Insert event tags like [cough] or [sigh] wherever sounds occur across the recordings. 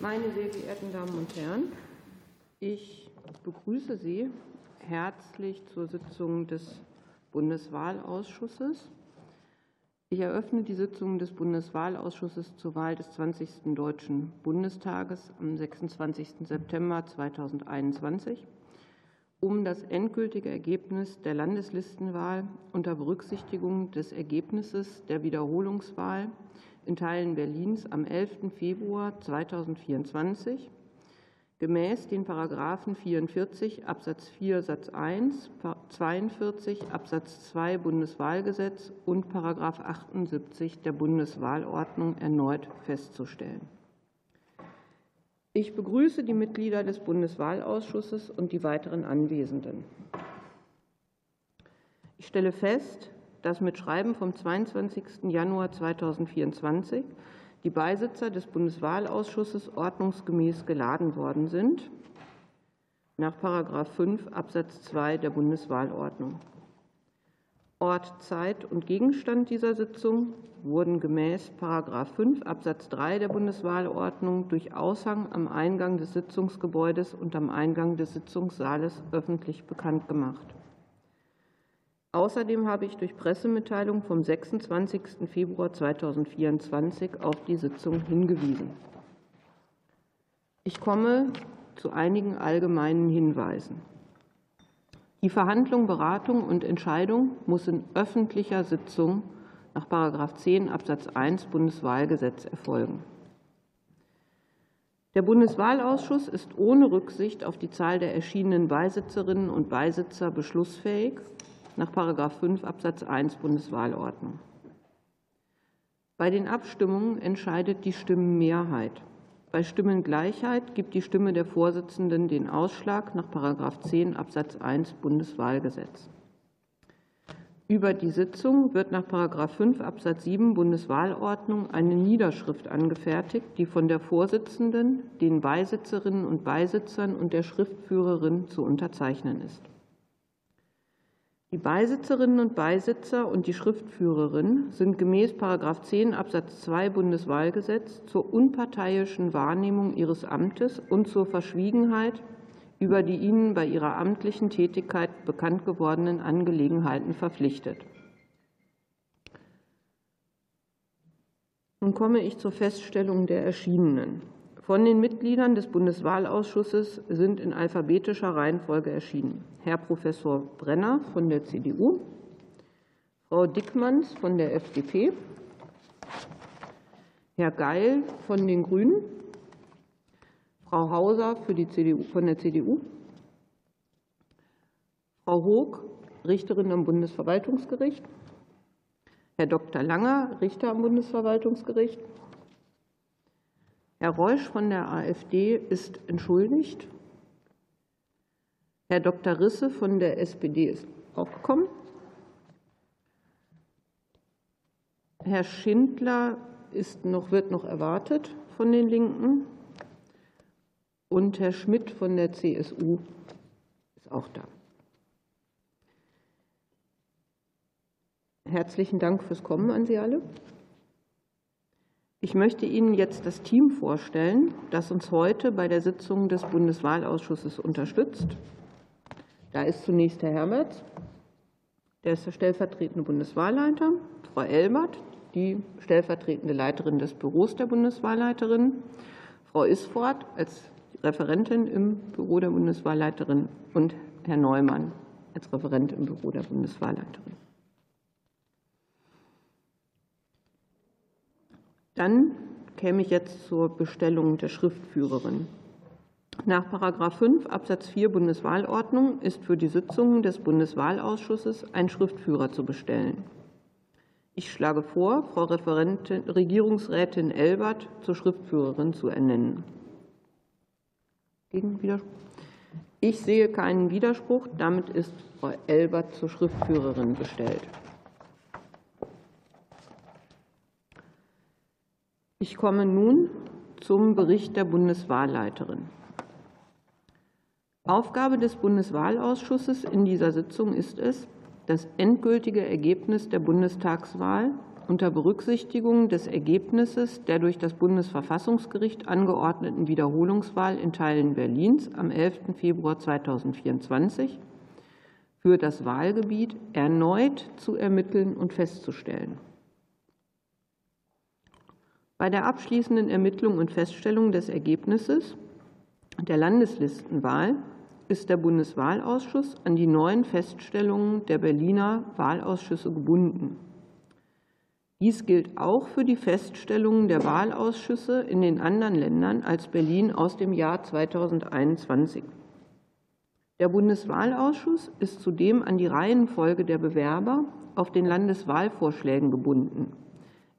Meine sehr geehrten Damen und Herren, ich begrüße Sie herzlich zur Sitzung des Bundeswahlausschusses. Ich eröffne die Sitzung des Bundeswahlausschusses zur Wahl des 20. Deutschen Bundestages am 26. September 2021 um das endgültige Ergebnis der Landeslistenwahl unter Berücksichtigung des Ergebnisses der Wiederholungswahl in Teilen Berlins am 11. Februar 2024 gemäß den Paragraphen 44 Absatz 4 Satz 1, 42 Absatz 2 Bundeswahlgesetz und Paragraph 78 der Bundeswahlordnung erneut festzustellen. Ich begrüße die Mitglieder des Bundeswahlausschusses und die weiteren Anwesenden. Ich stelle fest, dass mit Schreiben vom 22. Januar 2024 die Beisitzer des Bundeswahlausschusses ordnungsgemäß geladen worden sind nach 5 Absatz 2 der Bundeswahlordnung. Ort, Zeit und Gegenstand dieser Sitzung wurden gemäß 5 Absatz 3 der Bundeswahlordnung durch Aushang am Eingang des Sitzungsgebäudes und am Eingang des Sitzungssaales öffentlich bekannt gemacht. Außerdem habe ich durch Pressemitteilung vom 26. Februar 2024 auf die Sitzung hingewiesen. Ich komme zu einigen allgemeinen Hinweisen. Die Verhandlung, Beratung und Entscheidung muss in öffentlicher Sitzung nach 10 Absatz 1 Bundeswahlgesetz erfolgen. Der Bundeswahlausschuss ist ohne Rücksicht auf die Zahl der erschienenen Beisitzerinnen und Beisitzer beschlussfähig nach 5 Absatz 1 Bundeswahlordnung. Bei den Abstimmungen entscheidet die Stimmenmehrheit. Bei Stimmengleichheit gibt die Stimme der Vorsitzenden den Ausschlag nach 10 Absatz 1 Bundeswahlgesetz. Über die Sitzung wird nach 5 Absatz 7 Bundeswahlordnung eine Niederschrift angefertigt, die von der Vorsitzenden, den Beisitzerinnen und Beisitzern und der Schriftführerin zu unterzeichnen ist. Die Beisitzerinnen und Beisitzer und die Schriftführerin sind gemäß 10 Absatz 2 Bundeswahlgesetz zur unparteiischen Wahrnehmung ihres Amtes und zur Verschwiegenheit über die ihnen bei ihrer amtlichen Tätigkeit bekannt gewordenen Angelegenheiten verpflichtet. Nun komme ich zur Feststellung der Erschienenen. Von den Mitgliedern des Bundeswahlausschusses sind in alphabetischer Reihenfolge erschienen Herr Professor Brenner von der CDU, Frau Dickmanns von der FDP, Herr Geil von den Grünen, Frau Hauser für die CDU, von der CDU, Frau Hoog, Richterin am Bundesverwaltungsgericht, Herr Dr. Langer, Richter am Bundesverwaltungsgericht, Herr Reusch von der AfD ist entschuldigt. Herr Dr. Risse von der SPD ist auch gekommen. Herr Schindler ist noch, wird noch erwartet von den Linken und Herr Schmidt von der CSU ist auch da. Herzlichen Dank fürs Kommen an Sie alle. Ich möchte Ihnen jetzt das Team vorstellen, das uns heute bei der Sitzung des Bundeswahlausschusses unterstützt. Da ist zunächst Herr Hermertz, der ist der stellvertretende Bundeswahlleiter, Frau Elbert, die stellvertretende Leiterin des Büros der Bundeswahlleiterin, Frau Isfort als Referentin im Büro der Bundeswahlleiterin und Herr Neumann als Referent im Büro der Bundeswahlleiterin. Dann käme ich jetzt zur Bestellung der Schriftführerin. Nach 5 Absatz 4 Bundeswahlordnung ist für die Sitzungen des Bundeswahlausschusses ein Schriftführer zu bestellen. Ich schlage vor, Frau Regierungsrätin Elbert zur Schriftführerin zu ernennen. Gegenwiderspruch? Ich sehe keinen Widerspruch. Damit ist Frau Elbert zur Schriftführerin bestellt. Ich komme nun zum Bericht der Bundeswahlleiterin. Aufgabe des Bundeswahlausschusses in dieser Sitzung ist es, das endgültige Ergebnis der Bundestagswahl unter Berücksichtigung des Ergebnisses der durch das Bundesverfassungsgericht angeordneten Wiederholungswahl in Teilen Berlins am 11. Februar 2024 für das Wahlgebiet erneut zu ermitteln und festzustellen. Bei der abschließenden Ermittlung und Feststellung des Ergebnisses der Landeslistenwahl ist der Bundeswahlausschuss an die neuen Feststellungen der Berliner Wahlausschüsse gebunden. Dies gilt auch für die Feststellungen der Wahlausschüsse in den anderen Ländern als Berlin aus dem Jahr 2021. Der Bundeswahlausschuss ist zudem an die Reihenfolge der Bewerber auf den Landeswahlvorschlägen gebunden.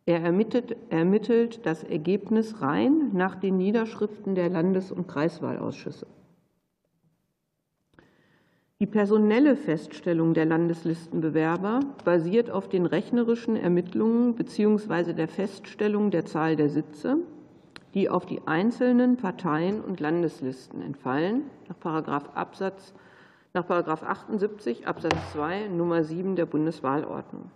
Er ermittelt, ermittelt das Ergebnis rein nach den Niederschriften der Landes- und Kreiswahlausschüsse. Die personelle Feststellung der Landeslistenbewerber basiert auf den rechnerischen Ermittlungen bzw. der Feststellung der Zahl der Sitze die auf die einzelnen Parteien und Landeslisten entfallen, nach Absatz nach 78 Absatz 2 Nummer 7 der Bundeswahlordnung.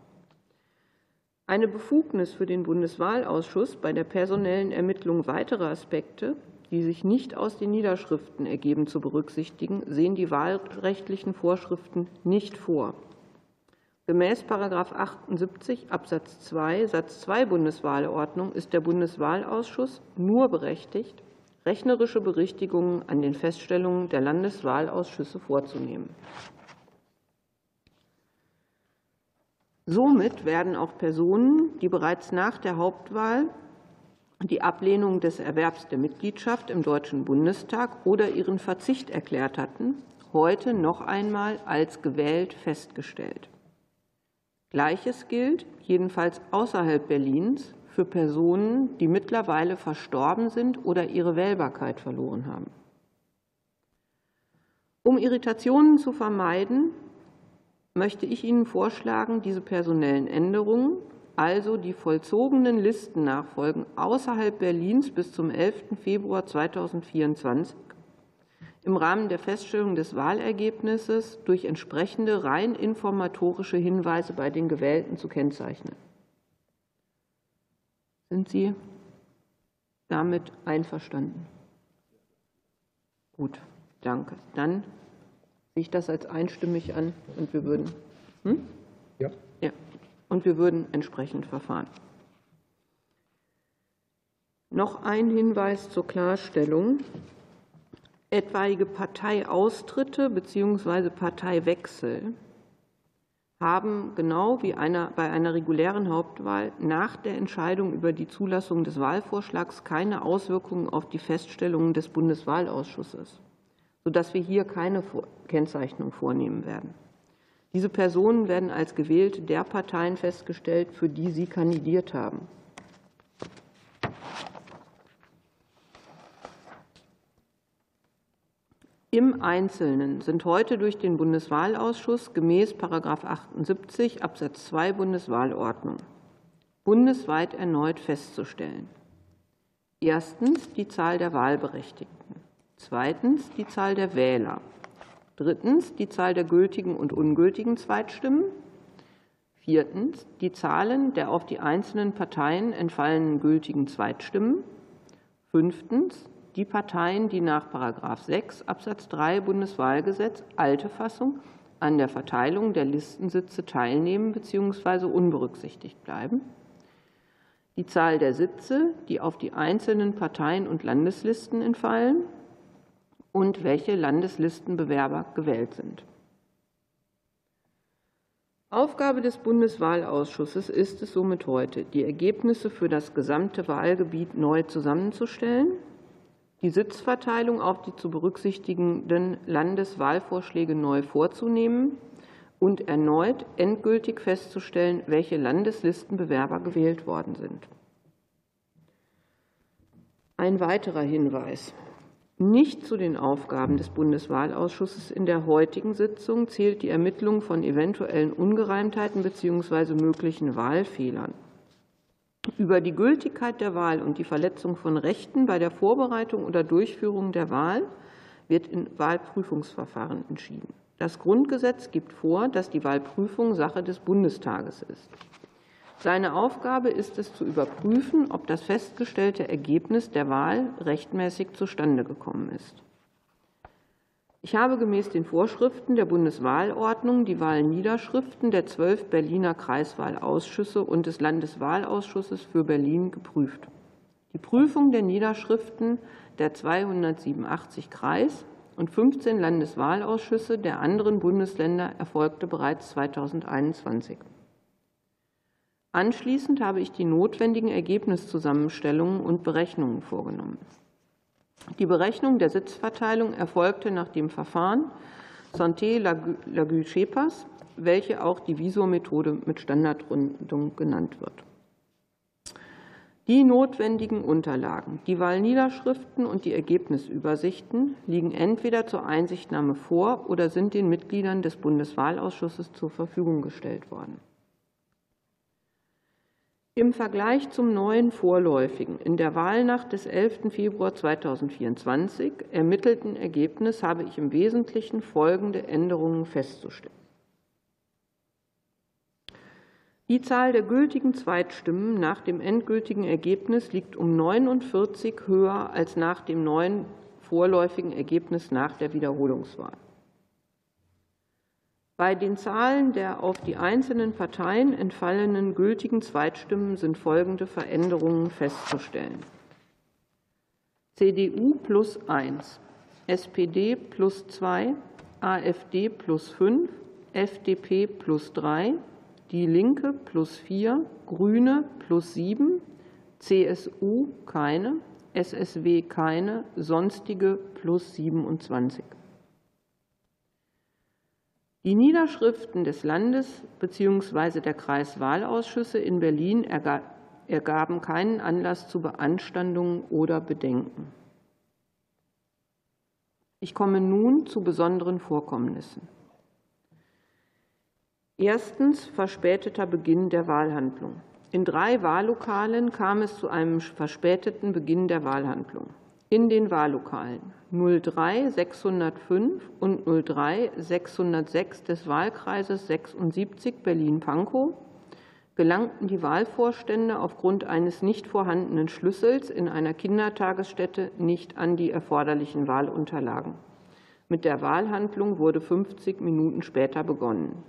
Eine Befugnis für den Bundeswahlausschuss bei der personellen Ermittlung weiterer Aspekte, die sich nicht aus den Niederschriften ergeben, zu berücksichtigen, sehen die wahlrechtlichen Vorschriften nicht vor. Gemäß 78 Absatz 2 Satz 2 Bundeswahlordnung ist der Bundeswahlausschuss nur berechtigt, rechnerische Berichtigungen an den Feststellungen der Landeswahlausschüsse vorzunehmen. Somit werden auch Personen, die bereits nach der Hauptwahl die Ablehnung des Erwerbs der Mitgliedschaft im Deutschen Bundestag oder ihren Verzicht erklärt hatten, heute noch einmal als gewählt festgestellt. Gleiches gilt, jedenfalls außerhalb Berlins, für Personen, die mittlerweile verstorben sind oder ihre Wählbarkeit verloren haben. Um Irritationen zu vermeiden, möchte ich Ihnen vorschlagen, diese personellen Änderungen, also die vollzogenen Listennachfolgen außerhalb Berlins bis zum 11. Februar 2024, im Rahmen der Feststellung des Wahlergebnisses durch entsprechende rein informatorische Hinweise bei den Gewählten zu kennzeichnen. Sind Sie damit einverstanden? Gut, danke. Dann sehe ich das als einstimmig an und wir würden. Hm? Ja. ja. Und wir würden entsprechend verfahren. Noch ein Hinweis zur Klarstellung etwaige Parteiaustritte bzw. Parteiwechsel haben genau wie einer, bei einer regulären Hauptwahl nach der Entscheidung über die Zulassung des Wahlvorschlags keine Auswirkungen auf die Feststellungen des Bundeswahlausschusses, sodass wir hier keine Kennzeichnung vornehmen werden. Diese Personen werden als gewählte der Parteien festgestellt, für die sie kandidiert haben. Im Einzelnen sind heute durch den Bundeswahlausschuss gemäß 78 Absatz 2 Bundeswahlordnung bundesweit erneut festzustellen. Erstens die Zahl der Wahlberechtigten, zweitens die Zahl der Wähler, drittens die Zahl der gültigen und ungültigen Zweitstimmen, viertens die Zahlen der auf die einzelnen Parteien entfallenen gültigen Zweitstimmen, fünftens die Parteien, die nach 6 Absatz 3 Bundeswahlgesetz alte Fassung an der Verteilung der Listensitze teilnehmen bzw. unberücksichtigt bleiben. Die Zahl der Sitze, die auf die einzelnen Parteien und Landeslisten entfallen und welche Landeslistenbewerber gewählt sind. Aufgabe des Bundeswahlausschusses ist es somit heute, die Ergebnisse für das gesamte Wahlgebiet neu zusammenzustellen die Sitzverteilung auf die zu berücksichtigenden Landeswahlvorschläge neu vorzunehmen und erneut endgültig festzustellen, welche Landeslistenbewerber gewählt worden sind. Ein weiterer Hinweis. Nicht zu den Aufgaben des Bundeswahlausschusses in der heutigen Sitzung zählt die Ermittlung von eventuellen Ungereimtheiten bzw. möglichen Wahlfehlern. Über die Gültigkeit der Wahl und die Verletzung von Rechten bei der Vorbereitung oder Durchführung der Wahl wird in Wahlprüfungsverfahren entschieden. Das Grundgesetz gibt vor, dass die Wahlprüfung Sache des Bundestages ist. Seine Aufgabe ist es zu überprüfen, ob das festgestellte Ergebnis der Wahl rechtmäßig zustande gekommen ist. Ich habe gemäß den Vorschriften der Bundeswahlordnung die Wahlniederschriften der zwölf Berliner Kreiswahlausschüsse und des Landeswahlausschusses für Berlin geprüft. Die Prüfung der Niederschriften der 287 Kreis- und 15 Landeswahlausschüsse der anderen Bundesländer erfolgte bereits 2021. Anschließend habe ich die notwendigen Ergebniszusammenstellungen und Berechnungen vorgenommen. Die Berechnung der Sitzverteilung erfolgte nach dem Verfahren Santé-Lagu-Schepas, welche auch die Visor-Methode mit Standardrundung genannt wird. Die notwendigen Unterlagen, die Wahlniederschriften und die Ergebnisübersichten liegen entweder zur Einsichtnahme vor oder sind den Mitgliedern des Bundeswahlausschusses zur Verfügung gestellt worden. Im Vergleich zum neuen vorläufigen, in der Wahlnacht des 11. Februar 2024 ermittelten Ergebnis habe ich im Wesentlichen folgende Änderungen festzustellen. Die Zahl der gültigen Zweitstimmen nach dem endgültigen Ergebnis liegt um 49 höher als nach dem neuen vorläufigen Ergebnis nach der Wiederholungswahl. Bei den Zahlen der auf die einzelnen Parteien entfallenen gültigen Zweitstimmen sind folgende Veränderungen festzustellen. CDU plus 1, SPD plus 2, AfD plus 5, FDP plus 3, Die Linke plus 4, Grüne plus 7, CSU keine, SSW keine, sonstige plus 27. Die Niederschriften des Landes bzw. der Kreiswahlausschüsse in Berlin ergaben keinen Anlass zu Beanstandungen oder Bedenken. Ich komme nun zu besonderen Vorkommnissen. Erstens verspäteter Beginn der Wahlhandlung. In drei Wahllokalen kam es zu einem verspäteten Beginn der Wahlhandlung in den Wahllokalen 03 605 und 03 606 des Wahlkreises 76 Berlin-Pankow gelangten die Wahlvorstände aufgrund eines nicht vorhandenen Schlüssels in einer Kindertagesstätte nicht an die erforderlichen Wahlunterlagen. Mit der Wahlhandlung wurde 50 Minuten später begonnen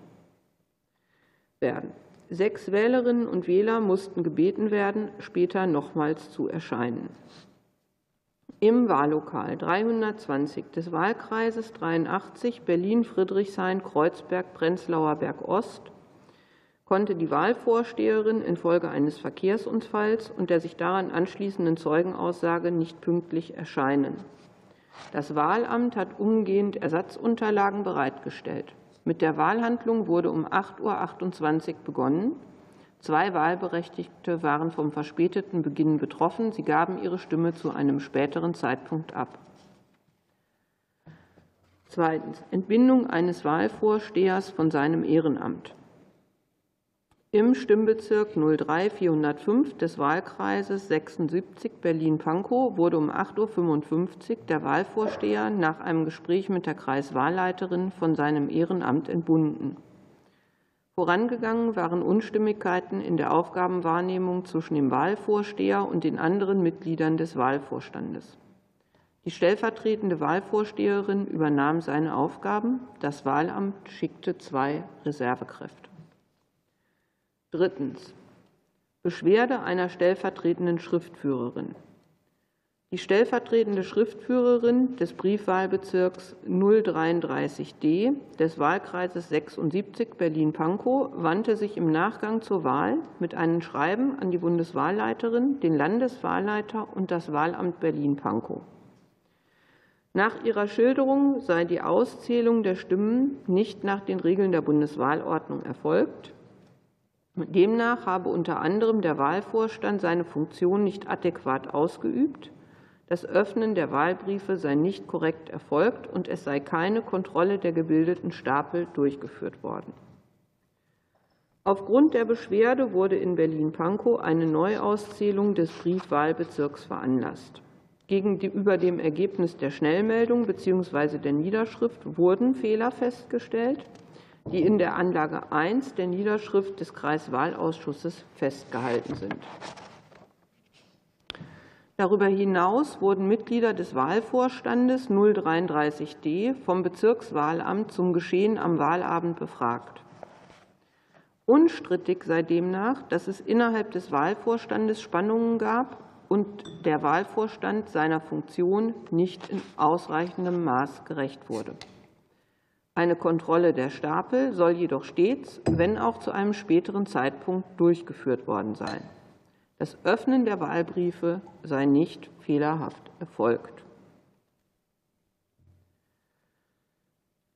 werden. Sechs Wählerinnen und Wähler mussten gebeten werden, später nochmals zu erscheinen im Wahllokal 320 des Wahlkreises 83 Berlin-Friedrichshain-Kreuzberg-Prenzlauer Berg Ost konnte die Wahlvorsteherin infolge eines Verkehrsunfalls und der sich daran anschließenden Zeugenaussage nicht pünktlich erscheinen. Das Wahlamt hat umgehend Ersatzunterlagen bereitgestellt. Mit der Wahlhandlung wurde um 8.28 Uhr begonnen. Zwei Wahlberechtigte waren vom verspäteten Beginn betroffen. Sie gaben ihre Stimme zu einem späteren Zeitpunkt ab. Zweitens. Entbindung eines Wahlvorstehers von seinem Ehrenamt. Im Stimmbezirk 03405 des Wahlkreises 76 Berlin-Pankow wurde um 8.55 Uhr der Wahlvorsteher nach einem Gespräch mit der Kreiswahlleiterin von seinem Ehrenamt entbunden. Vorangegangen waren Unstimmigkeiten in der Aufgabenwahrnehmung zwischen dem Wahlvorsteher und den anderen Mitgliedern des Wahlvorstandes. Die stellvertretende Wahlvorsteherin übernahm seine Aufgaben. Das Wahlamt schickte zwei Reservekräfte. Drittens. Beschwerde einer stellvertretenden Schriftführerin. Die stellvertretende Schriftführerin des Briefwahlbezirks 033d des Wahlkreises 76 Berlin-Pankow wandte sich im Nachgang zur Wahl mit einem Schreiben an die Bundeswahlleiterin, den Landeswahlleiter und das Wahlamt Berlin-Pankow. Nach ihrer Schilderung sei die Auszählung der Stimmen nicht nach den Regeln der Bundeswahlordnung erfolgt. Demnach habe unter anderem der Wahlvorstand seine Funktion nicht adäquat ausgeübt das Öffnen der Wahlbriefe sei nicht korrekt erfolgt und es sei keine Kontrolle der gebildeten Stapel durchgeführt worden. Aufgrund der Beschwerde wurde in Berlin-Pankow eine Neuauszählung des Briefwahlbezirks veranlasst. Gegenüber dem Ergebnis der Schnellmeldung bzw. der Niederschrift wurden Fehler festgestellt. die in der Anlage 1 der Niederschrift des Kreiswahlausschusses festgehalten sind. Darüber hinaus wurden Mitglieder des Wahlvorstandes 033d vom Bezirkswahlamt zum Geschehen am Wahlabend befragt. Unstrittig sei demnach, dass es innerhalb des Wahlvorstandes Spannungen gab und der Wahlvorstand seiner Funktion nicht in ausreichendem Maß gerecht wurde. Eine Kontrolle der Stapel soll jedoch stets, wenn auch zu einem späteren Zeitpunkt, durchgeführt worden sein. Das Öffnen der Wahlbriefe sei nicht fehlerhaft erfolgt.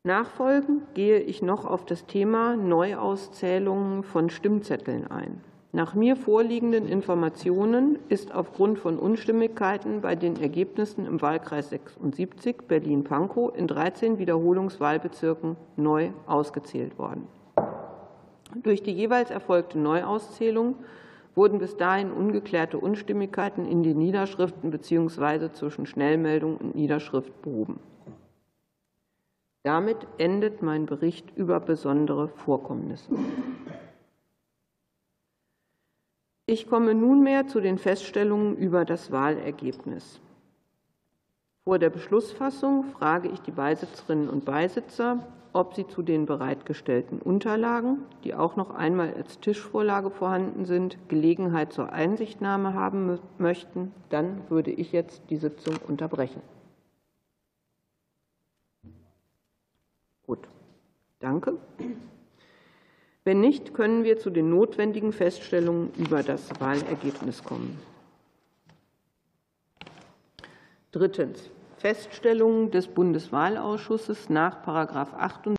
Nachfolgend gehe ich noch auf das Thema Neuauszählungen von Stimmzetteln ein. Nach mir vorliegenden Informationen ist aufgrund von Unstimmigkeiten bei den Ergebnissen im Wahlkreis 76 Berlin-Pankow in 13 Wiederholungswahlbezirken neu ausgezählt worden. Durch die jeweils erfolgte Neuauszählung wurden bis dahin ungeklärte Unstimmigkeiten in den Niederschriften bzw. zwischen Schnellmeldung und Niederschrift behoben. Damit endet mein Bericht über besondere Vorkommnisse. Ich komme nunmehr zu den Feststellungen über das Wahlergebnis. Vor der Beschlussfassung frage ich die Beisitzerinnen und Beisitzer, ob sie zu den bereitgestellten Unterlagen, die auch noch einmal als Tischvorlage vorhanden sind, Gelegenheit zur Einsichtnahme haben möchten. Dann würde ich jetzt die Sitzung unterbrechen. Gut, danke. Wenn nicht, können wir zu den notwendigen Feststellungen über das Wahlergebnis kommen. Drittens. Feststellungen des Bundeswahlausschusses nach 28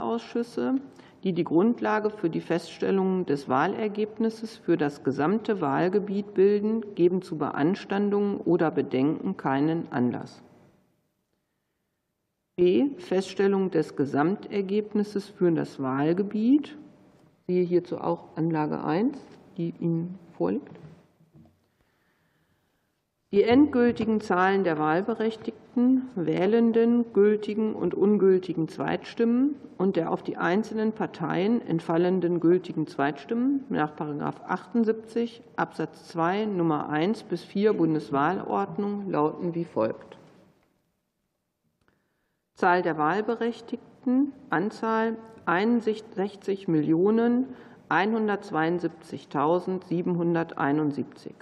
Ausschüsse die die Grundlage für die Feststellung des Wahlergebnisses für das gesamte Wahlgebiet bilden, geben zu Beanstandungen oder Bedenken keinen Anlass. Feststellung des Gesamtergebnisses für das Wahlgebiet. Sehe hierzu auch Anlage 1, die Ihnen vorliegt. Die endgültigen Zahlen der Wahlberechtigten, Wählenden, gültigen und ungültigen Zweitstimmen und der auf die einzelnen Parteien entfallenden gültigen Zweitstimmen nach § 78 Absatz 2 Nummer 1 bis 4 Bundeswahlordnung lauten wie folgt. Zahl der Wahlberechtigten, Anzahl 61.172.771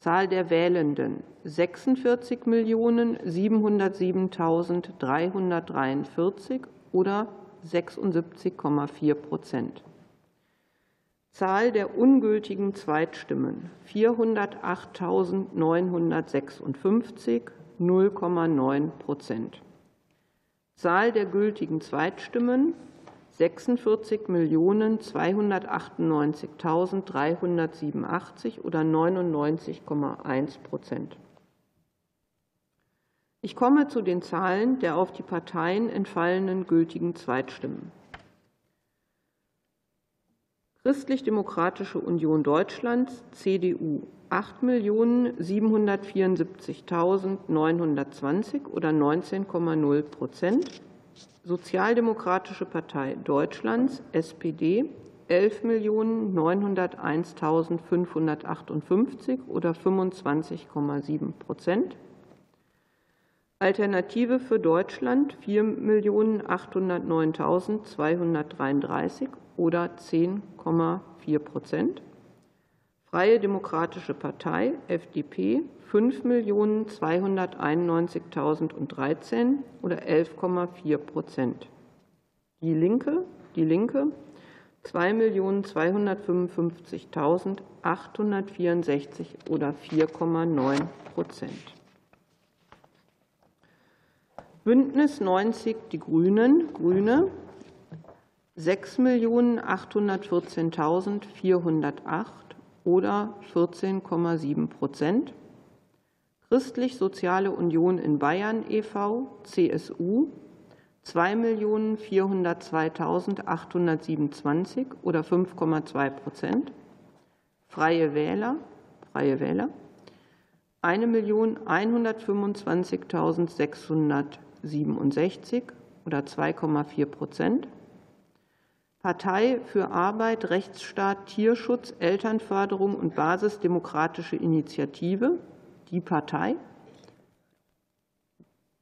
Zahl der Wählenden 46.707.343 oder 76,4 Prozent. Zahl der ungültigen Zweitstimmen 408.956, 0,9 Prozent. Zahl der gültigen Zweitstimmen 46.298.387 oder 99,1 Prozent. Ich komme zu den Zahlen der auf die Parteien entfallenen gültigen Zweitstimmen. Christlich-Demokratische Union Deutschlands, CDU, 8.774.920 oder 19,0 Prozent. Sozialdemokratische Partei Deutschlands, SPD, 11.901.558 oder 25,7 Prozent. Alternative für Deutschland 4.809.233 oder 10,4 Prozent. Freie Demokratische Partei, FDP, 5.291.013 oder 11,4 Prozent. Die Linke, die Linke 2.255.864 oder 4,9 Prozent. Bündnis 90 Die Grünen, Grüne 6.814.408 oder 14,7 Prozent. Christlich-Soziale Union in Bayern e.V., CSU, 2.402.827 oder 5,2 Prozent. Freie Wähler, Freie Wähler 1.125.667 oder 2,4 Prozent. Partei für Arbeit, Rechtsstaat, Tierschutz, Elternförderung und Basisdemokratische Initiative, die Partei.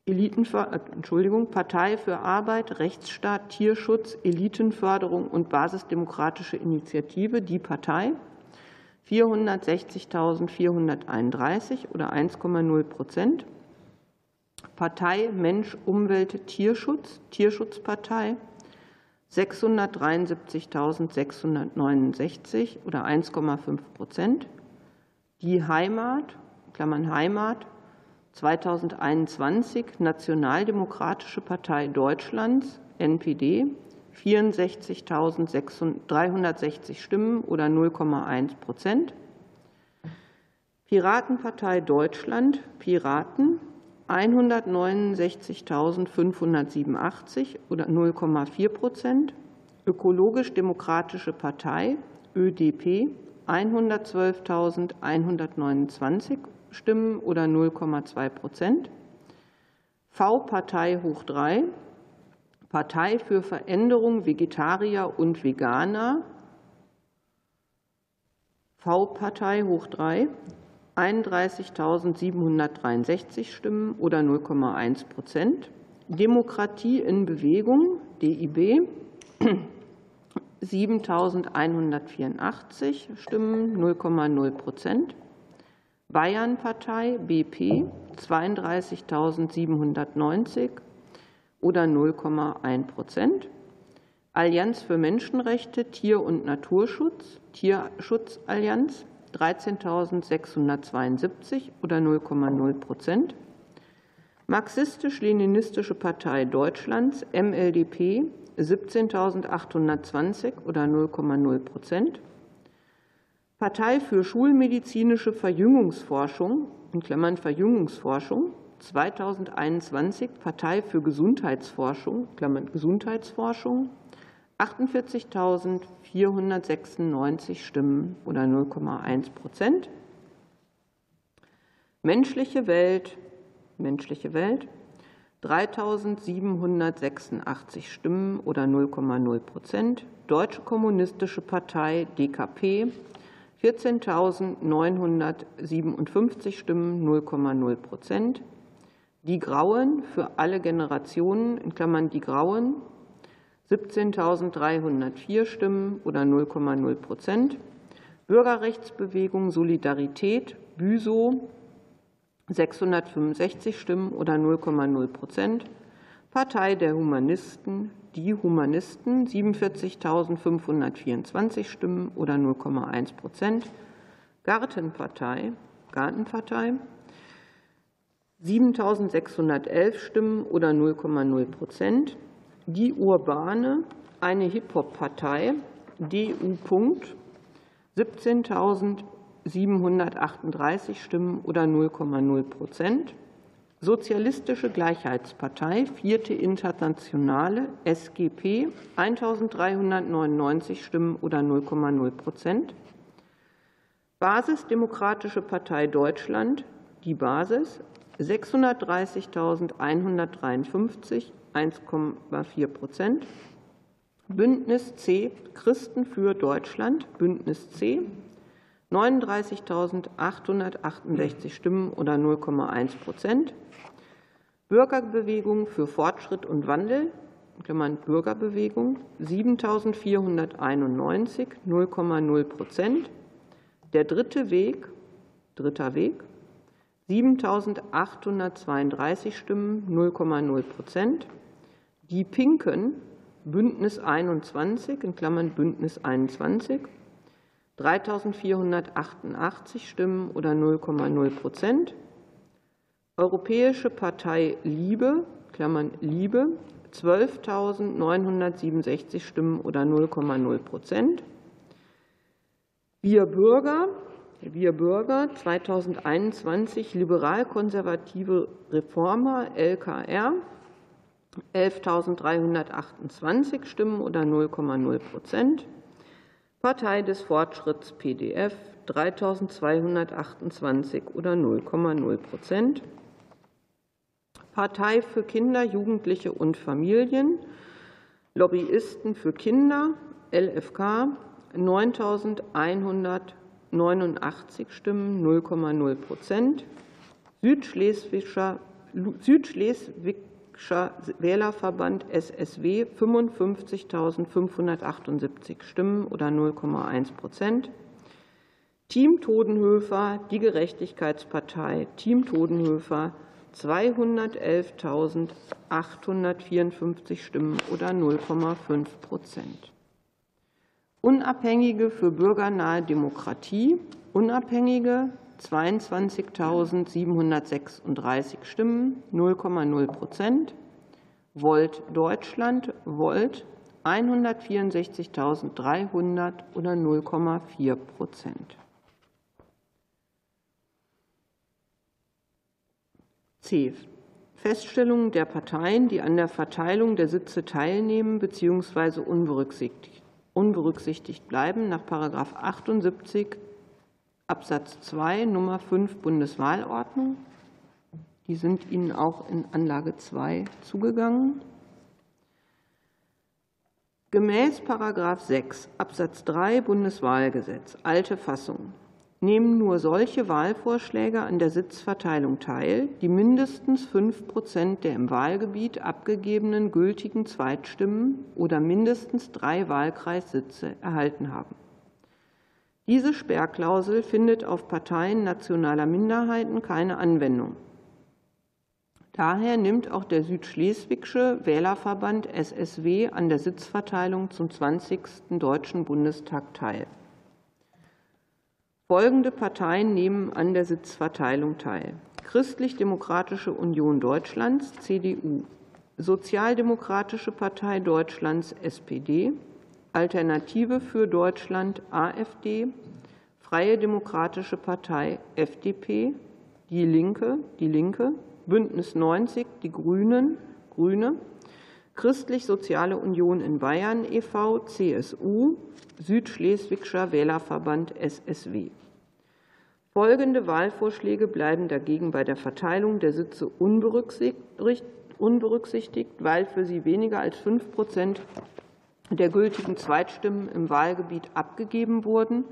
Elitenver äh, Entschuldigung, Partei für Arbeit, Rechtsstaat, Tierschutz, Elitenförderung und Basisdemokratische Initiative, die Partei 460.431 oder 1,0 Prozent. Partei Mensch, Umwelt, Tierschutz, Tierschutzpartei 673.669 oder 1,5 Prozent. Die Heimat, Klammern Heimat, 2021 Nationaldemokratische Partei Deutschlands, NPD, 64.360 Stimmen oder 0,1 Prozent. Piratenpartei Deutschland, Piraten, 169.587 oder 0,4 Prozent. Ökologisch-Demokratische Partei, ÖDP, 112.129 Stimmen oder 0,2 Prozent. V-Partei hoch 3, Partei für Veränderung Vegetarier und Veganer, V-Partei hoch 3, 31.763 Stimmen oder 0,1 Prozent. Demokratie in Bewegung, DIB, 7.184 [clears throat] Stimmen, 0,0 Prozent. Bayernpartei, BP, 32.790 oder 0,1 Prozent. Allianz für Menschenrechte, Tier- und Naturschutz, Tierschutzallianz, 13.672 oder 0,0 Prozent. Marxistisch-Leninistische Partei Deutschlands, MLDP, 17.820 oder 0,0 Prozent. Partei für schulmedizinische Verjüngungsforschung, in Klammern Verjüngungsforschung, 2021 Partei für Gesundheitsforschung, Klammern Gesundheitsforschung, 48.496 Stimmen oder 0,1 Prozent. Menschliche Welt, menschliche Welt, 3.786 Stimmen oder 0,0 Prozent. Deutsche Kommunistische Partei, DKP, 14.957 Stimmen, 0,0 Prozent. Die Grauen für alle Generationen, in Klammern die Grauen, 17.304 Stimmen oder 0,0 Prozent. Bürgerrechtsbewegung Solidarität, Büso, 665 Stimmen oder 0,0 Prozent. Partei der Humanisten, die Humanisten, 47.524 Stimmen oder 0,1 Prozent. Gartenpartei, Gartenpartei, 7.611 Stimmen oder 0,0 Prozent. Die Urbane, eine Hip-Hop-Partei, DU. 17.738 Stimmen oder 0,0 Prozent. Sozialistische Gleichheitspartei, vierte Internationale, SGP, 1.399 Stimmen oder 0,0 Prozent. Basisdemokratische Partei Deutschland, die Basis, 630.153 1,4 Prozent. Bündnis C Christen für Deutschland, Bündnis C 39.868 Stimmen oder 0,1 Prozent. Bürgerbewegung für Fortschritt und Wandel, Klammern Bürgerbewegung, 7.491, 0,0 Prozent. Der dritte Weg, dritter Weg, 7.832 Stimmen, 0,0 Prozent. Die Pinken, Bündnis 21, in Klammern Bündnis 21, 3.488 Stimmen oder 0,0 Prozent. Europäische Partei Liebe, Klammern Liebe, 12.967 Stimmen oder 0,0 Prozent. Wir Bürger, wir Bürger, 2021 liberal-konservative Reformer, LKR, 11.328 Stimmen oder 0,0 Prozent. Partei des Fortschritts PDF 3.228 oder 0,0 Prozent. Partei für Kinder, Jugendliche und Familien, Lobbyisten für Kinder, LFK 9.189 Stimmen, 0,0 Prozent. Südschleswischer, Südschleswigscher Wählerverband SSW 55.578 Stimmen oder 0,1 Prozent. Team Todenhöfer, die Gerechtigkeitspartei, Team Todenhöfer 211.854 Stimmen oder 0,5 Prozent. Unabhängige für bürgernahe Demokratie, Unabhängige 22.736 Stimmen, 0,0 Prozent. Volt Deutschland, Volt 164.300 oder 0,4 Prozent. C. Feststellungen der Parteien, die an der Verteilung der Sitze teilnehmen bzw. unberücksichtigt bleiben nach § 78 Absatz 2 Nummer 5 Bundeswahlordnung. Die sind Ihnen auch in Anlage 2 zugegangen. Gemäß § 6 Absatz 3 Bundeswahlgesetz, alte Fassung, nehmen nur solche Wahlvorschläge an der Sitzverteilung teil, die mindestens 5 Prozent der im Wahlgebiet abgegebenen gültigen Zweitstimmen oder mindestens drei Wahlkreissitze erhalten haben. Diese Sperrklausel findet auf Parteien nationaler Minderheiten keine Anwendung. Daher nimmt auch der Südschleswigsche Wählerverband SSW an der Sitzverteilung zum 20. Deutschen Bundestag teil. Folgende Parteien nehmen an der Sitzverteilung teil. Christlich-Demokratische Union Deutschlands, CDU, Sozialdemokratische Partei Deutschlands, SPD, Alternative für Deutschland, AfD, Freie Demokratische Partei, FDP, Die Linke, Die Linke, Bündnis 90, Die Grünen, Grüne, Christlich-Soziale Union in Bayern e.V., CSU, Südschleswigscher Wählerverband SSW. Folgende Wahlvorschläge bleiben dagegen bei der Verteilung der Sitze unberücksichtigt, weil für sie weniger als 5 Prozent der gültigen Zweitstimmen im Wahlgebiet abgegeben wurden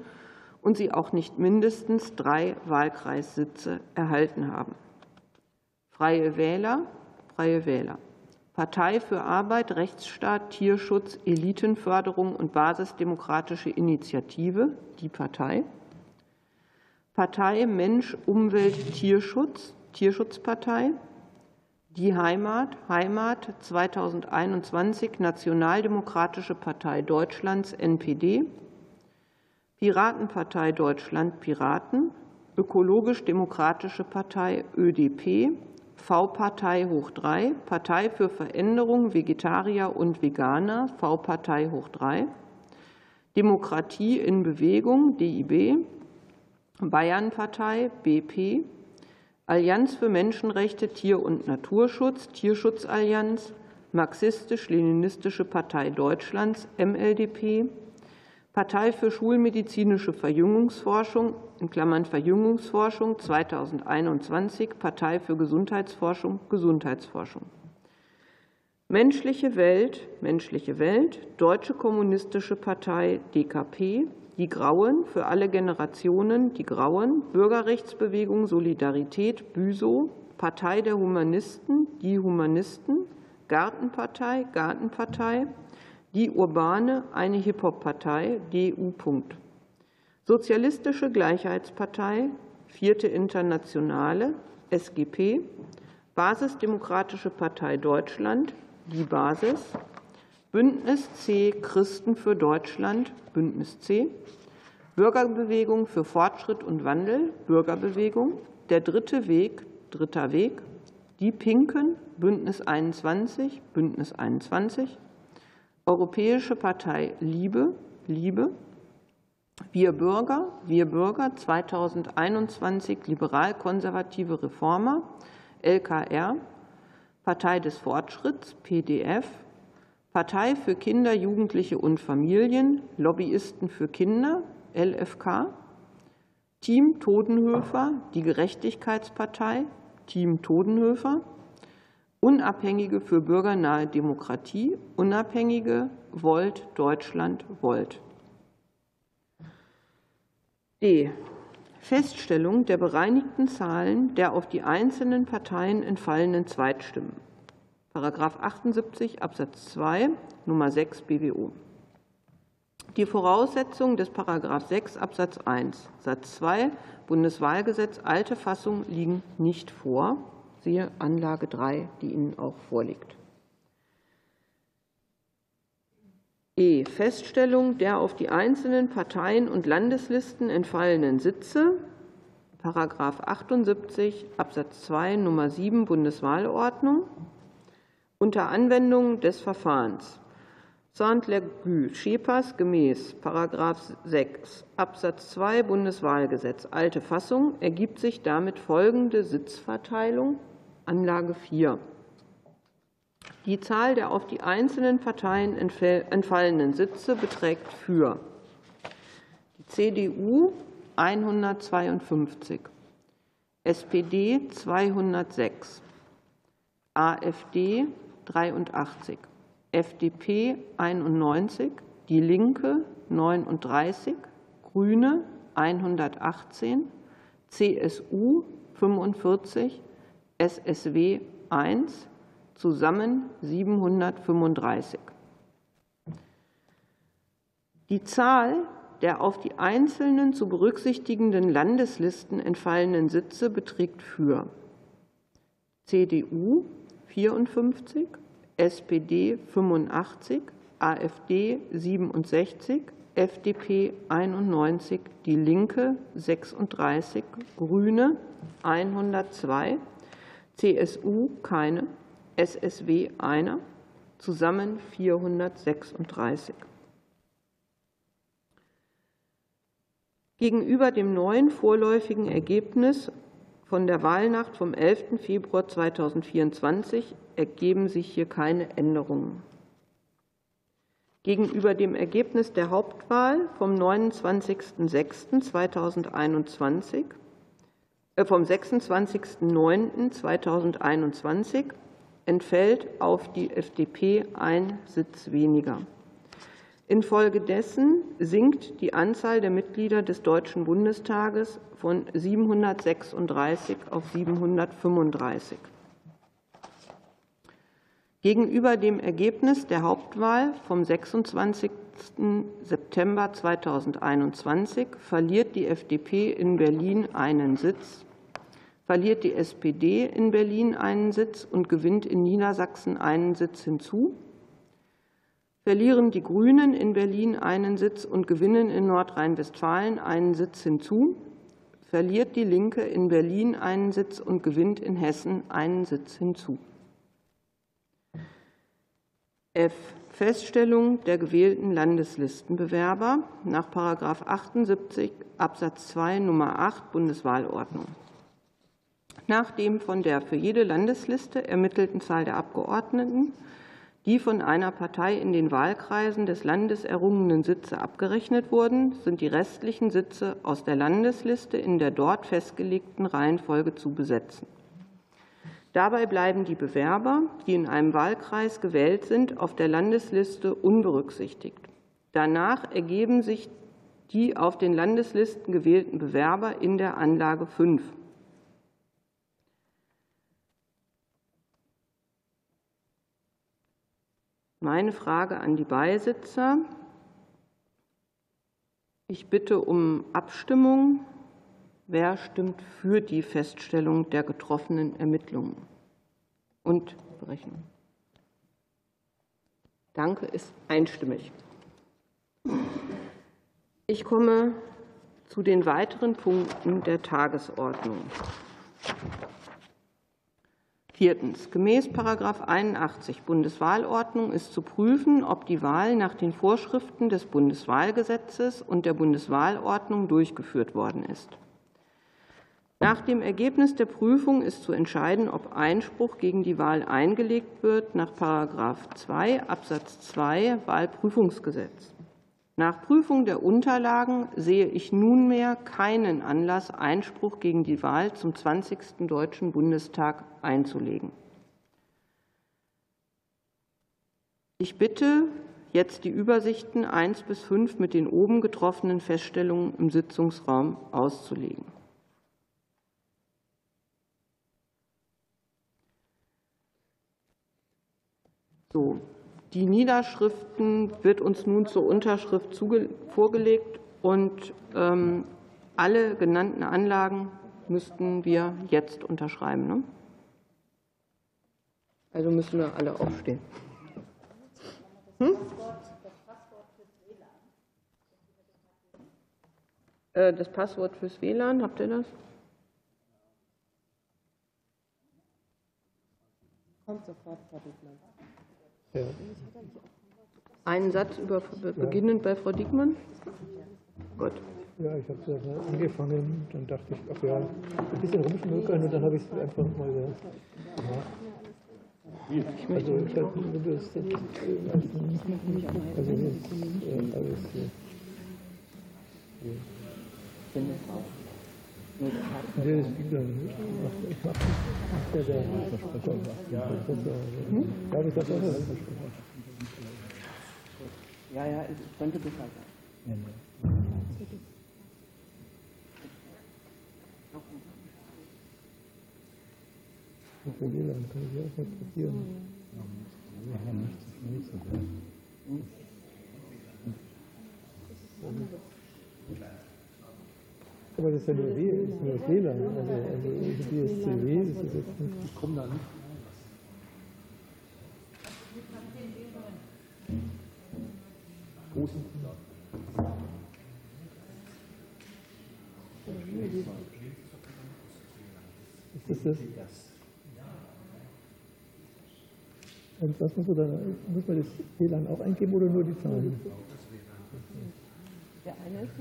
und sie auch nicht mindestens drei Wahlkreissitze erhalten haben. Freie Wähler, Freie Wähler. Partei für Arbeit, Rechtsstaat, Tierschutz, Elitenförderung und Basisdemokratische Initiative, die Partei. Partei Mensch, Umwelt, Tierschutz, Tierschutzpartei. Die Heimat, Heimat 2021, Nationaldemokratische Partei Deutschlands, NPD. Piratenpartei Deutschland, Piraten. Ökologisch-Demokratische Partei, ÖDP. V-Partei hoch 3, Partei für Veränderung, Vegetarier und Veganer, V-Partei hoch 3. Demokratie in Bewegung, DIB. Bayernpartei, BP, Allianz für Menschenrechte, Tier- und Naturschutz, Tierschutzallianz, Marxistisch-Leninistische Partei Deutschlands, MLDP, Partei für schulmedizinische Verjüngungsforschung in Klammern Verjüngungsforschung 2021, Partei für Gesundheitsforschung, Gesundheitsforschung. Menschliche Welt, Menschliche Welt, Deutsche Kommunistische Partei, DKP, die Grauen für alle Generationen, die Grauen, Bürgerrechtsbewegung Solidarität, Büso, Partei der Humanisten, die Humanisten, Gartenpartei, Gartenpartei, die Urbane, eine Hip-Hop-Partei, DU. Sozialistische Gleichheitspartei, Vierte Internationale, SGP, Basisdemokratische Partei Deutschland, die Basis, Bündnis C Christen für Deutschland, Bündnis C, Bürgerbewegung für Fortschritt und Wandel, Bürgerbewegung, der dritte Weg, dritter Weg, die Pinken, Bündnis 21, Bündnis 21, Europäische Partei Liebe, Liebe, Wir Bürger, Wir Bürger 2021, liberal-konservative Reformer, LKR, Partei des Fortschritts, PDF, Partei für Kinder, Jugendliche und Familien, Lobbyisten für Kinder, LFK, Team Todenhöfer, die Gerechtigkeitspartei, Team Todenhöfer, Unabhängige für bürgernahe Demokratie, Unabhängige, Volt, Deutschland, Volt. D. Feststellung der bereinigten Zahlen der auf die einzelnen Parteien entfallenen Zweitstimmen. Paragraph 78 Absatz 2 Nummer 6 BWO. Die Voraussetzungen des Paragraph 6 Absatz 1 Satz 2 Bundeswahlgesetz alte Fassung liegen nicht vor. Siehe Anlage 3, die Ihnen auch vorliegt. E. Feststellung der auf die einzelnen Parteien und Landeslisten entfallenen Sitze. Paragraph 78 Absatz 2 Nummer 7 Bundeswahlordnung unter Anwendung des Verfahrens. Saint-Legu, Schepers gemäß § 6 Absatz 2 Bundeswahlgesetz, alte Fassung, ergibt sich damit folgende Sitzverteilung, Anlage 4. Die Zahl der auf die einzelnen Parteien entfallenen Sitze beträgt für die CDU 152, SPD 206, AfD 83, FDP 91, Die Linke 39, Grüne 118, CSU 45, SSW 1, zusammen 735. Die Zahl der auf die einzelnen zu berücksichtigenden Landeslisten entfallenen Sitze beträgt für CDU 54, SPD 85, AfD 67, FDP 91, Die Linke 36, Grüne 102, CSU keine, SSW einer, zusammen 436. Gegenüber dem neuen vorläufigen Ergebnis von der Wahlnacht vom 11. Februar 2024 ergeben sich hier keine Änderungen. Gegenüber dem Ergebnis der Hauptwahl vom 29.06.2021, äh, vom 26.09.2021 entfällt auf die FDP ein Sitz weniger. Infolgedessen sinkt die Anzahl der Mitglieder des Deutschen Bundestages von 736 auf 735. Gegenüber dem Ergebnis der Hauptwahl vom 26. September 2021 verliert die FDP in Berlin einen Sitz, verliert die SPD in Berlin einen Sitz und gewinnt in Niedersachsen einen Sitz hinzu verlieren die Grünen in Berlin einen Sitz und gewinnen in Nordrhein-Westfalen einen Sitz hinzu, verliert die Linke in Berlin einen Sitz und gewinnt in Hessen einen Sitz hinzu. F. Feststellung der gewählten Landeslistenbewerber nach 78 Absatz 2 Nummer 8 Bundeswahlordnung. Nach dem von der für jede Landesliste ermittelten Zahl der Abgeordneten die von einer Partei in den Wahlkreisen des Landes errungenen Sitze abgerechnet wurden, sind die restlichen Sitze aus der Landesliste in der dort festgelegten Reihenfolge zu besetzen. Dabei bleiben die Bewerber, die in einem Wahlkreis gewählt sind, auf der Landesliste unberücksichtigt. Danach ergeben sich die auf den Landeslisten gewählten Bewerber in der Anlage 5. Meine Frage an die Beisitzer. Ich bitte um Abstimmung. Wer stimmt für die Feststellung der getroffenen Ermittlungen und Berechnung? Danke, ist einstimmig. Ich komme zu den weiteren Punkten der Tagesordnung. Viertens. Gemäß 81 Bundeswahlordnung ist zu prüfen, ob die Wahl nach den Vorschriften des Bundeswahlgesetzes und der Bundeswahlordnung durchgeführt worden ist. Nach dem Ergebnis der Prüfung ist zu entscheiden, ob Einspruch gegen die Wahl eingelegt wird nach 2 Absatz 2 Wahlprüfungsgesetz. Nach Prüfung der Unterlagen sehe ich nunmehr keinen Anlass, Einspruch gegen die Wahl zum 20. Deutschen Bundestag einzulegen. Ich bitte jetzt die Übersichten 1 bis 5 mit den oben getroffenen Feststellungen im Sitzungsraum auszulegen. So, die Niederschriften wird uns nun zur Unterschrift vorgelegt und ähm, alle genannten Anlagen müssten wir jetzt unterschreiben. Ne? Also müssen wir alle aufstehen. Hm? Äh, das Passwort fürs WLAN, habt ihr das? Kommt sofort, Frau Diekmann. Ja. Einen Satz über, beginnend bei Frau Diekmann? Gut. Ja, ich habe ja angefangen, dann dachte ich, ach ja, ein bisschen rumschmökern und dann habe ich es einfach mal gemacht. Ich also ich habe das jetzt, also jetzt äh, alles. Ja. Ja, ja, ich könnte besser sein. Frau Wieland, kann ich auch mal probieren. Ja, nicht zu schnell zu werden. Aber das ist ja nur, w, ist nur WLAN, also, also BSCW, das ist jetzt nicht. Ich komme da nicht. Großen Ist das das? Und was muss man dann, muss man das WLAN auch eingeben oder nur die Zahlen? Der eine ist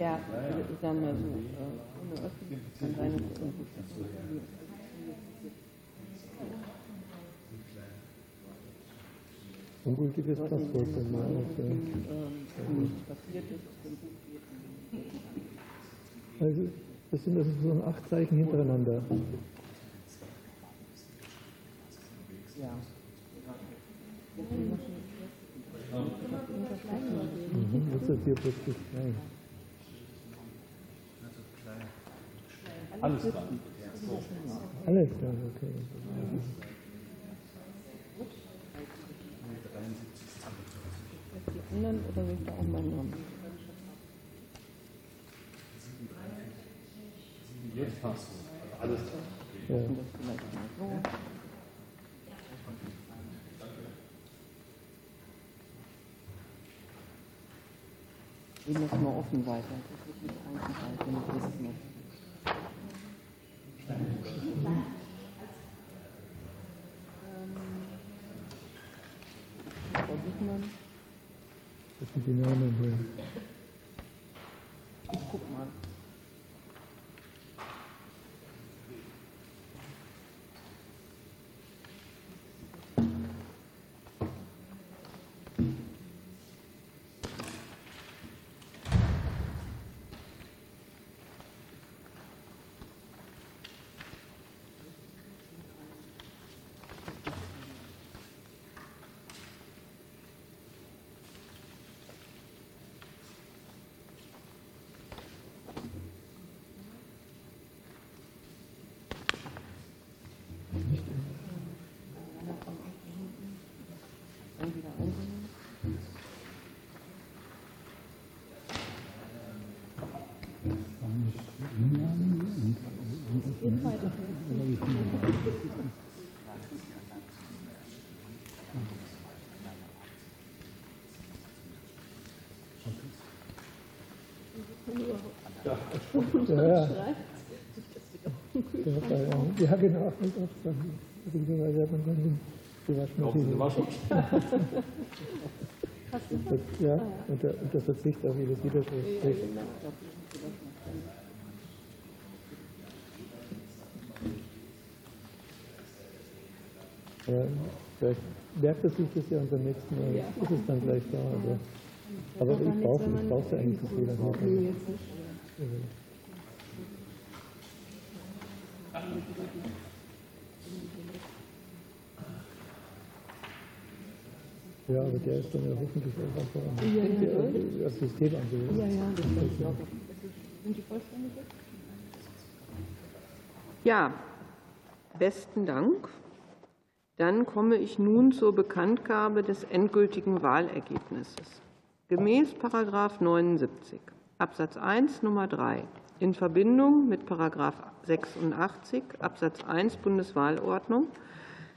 ja, ich sag mal so, ohne Öffentlich kann sein, Ungültiges Passwort. Dann mal passiert ist, also, das sind also so acht Zeichen hintereinander. Ja. Mhm, jetzt ist hier plötzlich klein. Alles klar. Alles klar, okay. Die anderen oder will ich da auch meinen Namen? Jetzt passt Alles klar. Ja. Wir lassen mal offen weiter. Das wird nicht eingehalten, wenn ich das noch. Frau Wittmann. Das sind die Namen hier. Ich guck mal. Ja, ja. Ja, genau. Beziehungsweise hat man dann die Waschmaschine. Ja, unter, unter Verzicht auf jedes Widerspruch. Ja, vielleicht merkt er sich das ja und beim nächsten Mal ist es dann gleich da. Aber, aber ich brauche ich brauche ja eigentlich das Fehler nicht. Ja, aber der ist dann ja hoffentlich auch einfach am Ja, ja, der- das System angelegt. Ja, ja, das ich auch. Sind die vollständig? Ja, besten Dank. Dann komme ich nun zur Bekanntgabe des endgültigen Wahlergebnisses. Gemäß § 79 Absatz 1 Nummer 3 in Verbindung mit § 86 Absatz 1 Bundeswahlordnung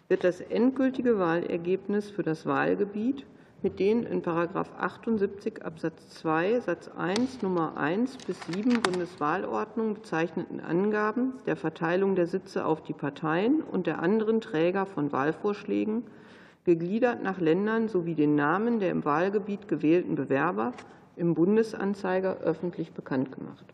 wird das endgültige Wahlergebnis für das Wahlgebiet mit den in § 78 Absatz 2 Satz 1 Nummer 1 bis 7 Bundeswahlordnung bezeichneten Angaben der Verteilung der Sitze auf die Parteien und der anderen Träger von Wahlvorschlägen, gegliedert nach Ländern sowie den Namen der im Wahlgebiet gewählten Bewerber im Bundesanzeiger öffentlich bekannt gemacht.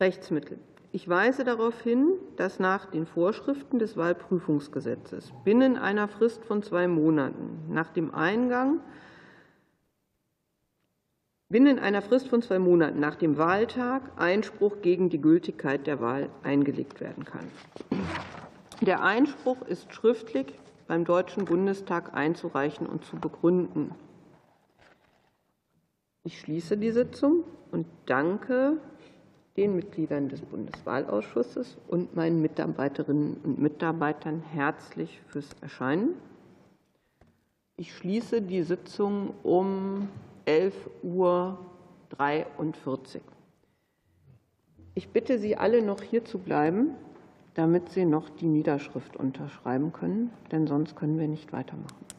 Rechtsmittel. Ich weise darauf hin, dass nach den Vorschriften des Wahlprüfungsgesetzes binnen einer Frist von zwei Monaten nach dem Eingang binnen einer Frist von zwei Monaten nach dem Wahltag Einspruch gegen die Gültigkeit der Wahl eingelegt werden kann. Der Einspruch ist schriftlich beim Deutschen Bundestag einzureichen und zu begründen. Ich schließe die Sitzung und danke den Mitgliedern des Bundeswahlausschusses und meinen Mitarbeiterinnen und Mitarbeitern herzlich fürs Erscheinen. Ich schließe die Sitzung um 11.43 Uhr. Ich bitte Sie alle noch hier zu bleiben, damit Sie noch die Niederschrift unterschreiben können, denn sonst können wir nicht weitermachen.